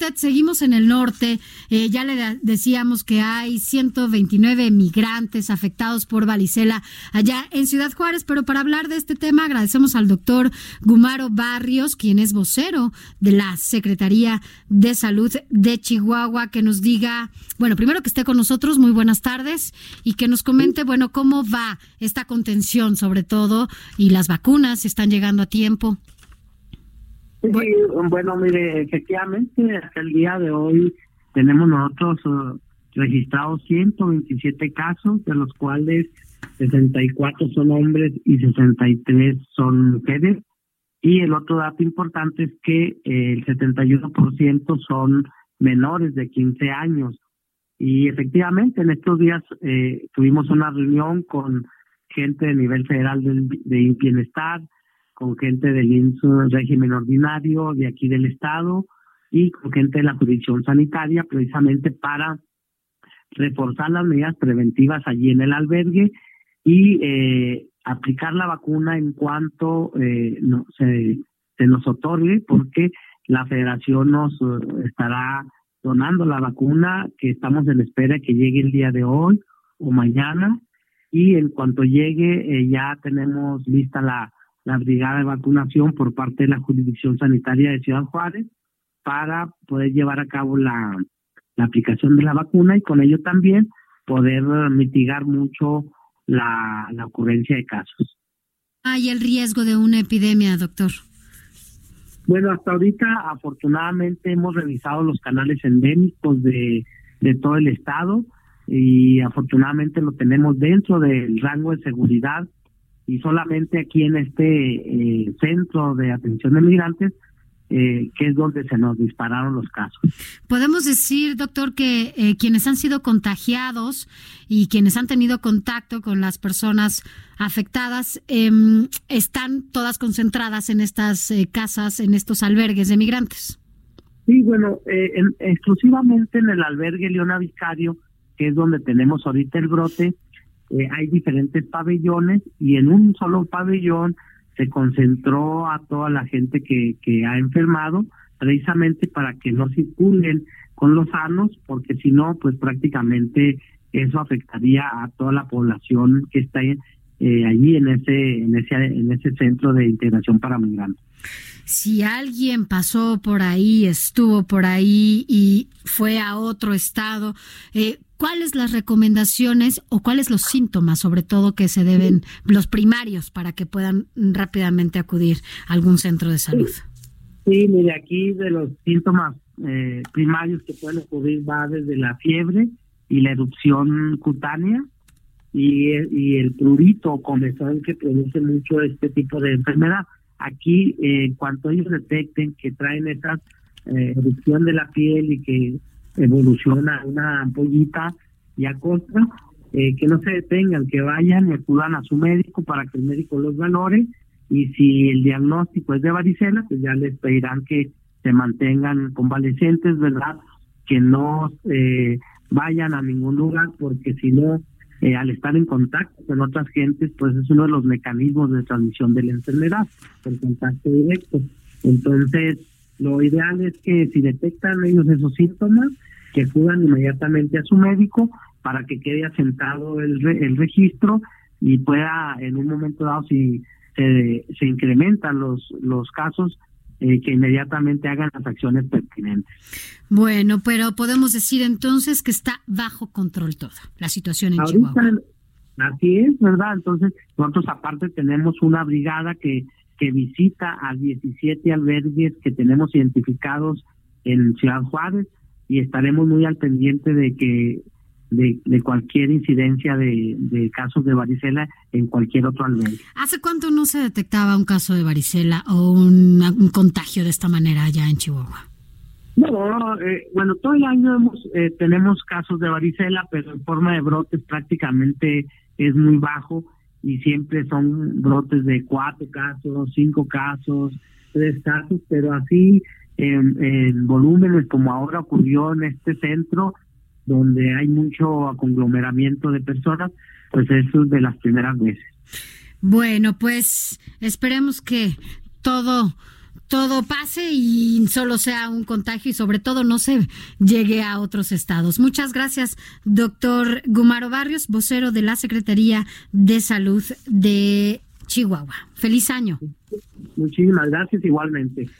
Usted, seguimos en el norte. Eh, ya le decíamos que hay 129 migrantes afectados por varicela allá en Ciudad Juárez, pero para hablar de este tema agradecemos al doctor Gumaro Barrios, quien es vocero de la Secretaría de Salud de Chihuahua, que nos diga, bueno, primero que esté con nosotros, muy buenas tardes, y que nos comente, bueno, cómo va esta contención sobre todo y las vacunas, están llegando a tiempo. Sí, bueno, mire, efectivamente, hasta el día de hoy tenemos nosotros uh, registrados 127 casos, de los cuales 64 son hombres y 63 son mujeres. Y el otro dato importante es que eh, el 71% son menores de 15 años. Y efectivamente, en estos días eh, tuvimos una reunión con gente de nivel federal de, de bienestar, con gente del INSS régimen ordinario de aquí del Estado y con gente de la jurisdicción sanitaria, precisamente para reforzar las medidas preventivas allí en el albergue y eh, aplicar la vacuna en cuanto eh, no, se, nos otorgue, porque la federación nos eh, estará donando la vacuna que estamos en espera que llegue el día de hoy o mañana. Y en cuanto llegue eh, ya tenemos lista la la brigada de vacunación por parte de la jurisdicción sanitaria de Ciudad Juárez para poder llevar a cabo la, la aplicación de la vacuna y con ello también poder mitigar mucho la, la ocurrencia de casos. ¿Hay el riesgo de una epidemia, doctor? Bueno, hasta ahorita afortunadamente hemos revisado los canales endémicos de, de todo el estado y afortunadamente lo tenemos dentro del rango de seguridad y solamente aquí en este eh, centro de atención de migrantes eh, que es donde se nos dispararon los casos. Podemos decir, doctor, que eh, quienes han sido contagiados y quienes han tenido contacto con las personas afectadas em, están todas concentradas en estas casas, en estos albergues de migrantes. Sí, bueno, exclusivamente en el albergue Leona Vicario, que es donde tenemos ahorita el brote, eh, hay diferentes pabellones y en un solo pabellón se concentró a toda la gente que, que ha enfermado precisamente para que no circulen con los sanos porque si no pues prácticamente eso afectaría a toda la población que está eh, allí en ese en ese en ese centro de integración para migrantes si alguien pasó por ahí, estuvo por ahí y fue a otro estado, eh, ¿cuáles las recomendaciones o cuáles los síntomas, sobre todo, que se deben, los primarios, para que puedan rápidamente acudir a algún centro de salud? Sí, mire, aquí de los síntomas eh, primarios que pueden ocurrir va desde la fiebre y la erupción cutánea y, y el prurito o comezón que produce mucho este tipo de enfermedad. Aquí, eh, en cuanto ellos detecten que traen esa eh, erupción de la piel y que evoluciona una ampollita y acosta, eh, que no se detengan, que vayan y acudan a su médico para que el médico los valore y si el diagnóstico es de varicela, pues ya les pedirán que se mantengan convalecientes, ¿verdad? Que no eh, vayan a ningún lugar porque si no eh, al estar en contacto con otras gentes, pues es uno de los mecanismos de transmisión de la enfermedad, el contacto directo. Entonces, lo ideal es que si detectan ellos esos síntomas, que acudan inmediatamente a su médico para que quede asentado el, el registro y pueda en un momento dado, si se, se incrementan los, los casos, eh, que inmediatamente hagan las acciones pertinentes. Bueno, pero podemos decir entonces que está bajo control toda la situación en Chihuahua. Así es, ¿verdad? Entonces, nosotros aparte tenemos una brigada que, que visita a 17 albergues que tenemos identificados en Ciudad Juárez y estaremos muy al pendiente de que de, de cualquier incidencia de, de, casos de varicela en cualquier otro albergue. ¿Hace cuánto no se detectaba un caso de varicela o un, un contagio de esta manera allá en Chihuahua? No, eh, bueno, todo el año hemos, eh, tenemos casos de varicela, pero en forma de brotes prácticamente es muy bajo y siempre son brotes de cuatro casos, cinco casos, tres casos, pero así en, en volúmenes como ahora ocurrió en este centro, donde hay mucho conglomeramiento de personas, pues eso es de las primeras veces. Bueno, pues esperemos que todo todo pase y solo sea un contagio y sobre todo no se llegue a otros estados. Muchas gracias, doctor Gumaro Barrios, vocero de la Secretaría de Salud de Chihuahua. Feliz año. Muchísimas gracias igualmente.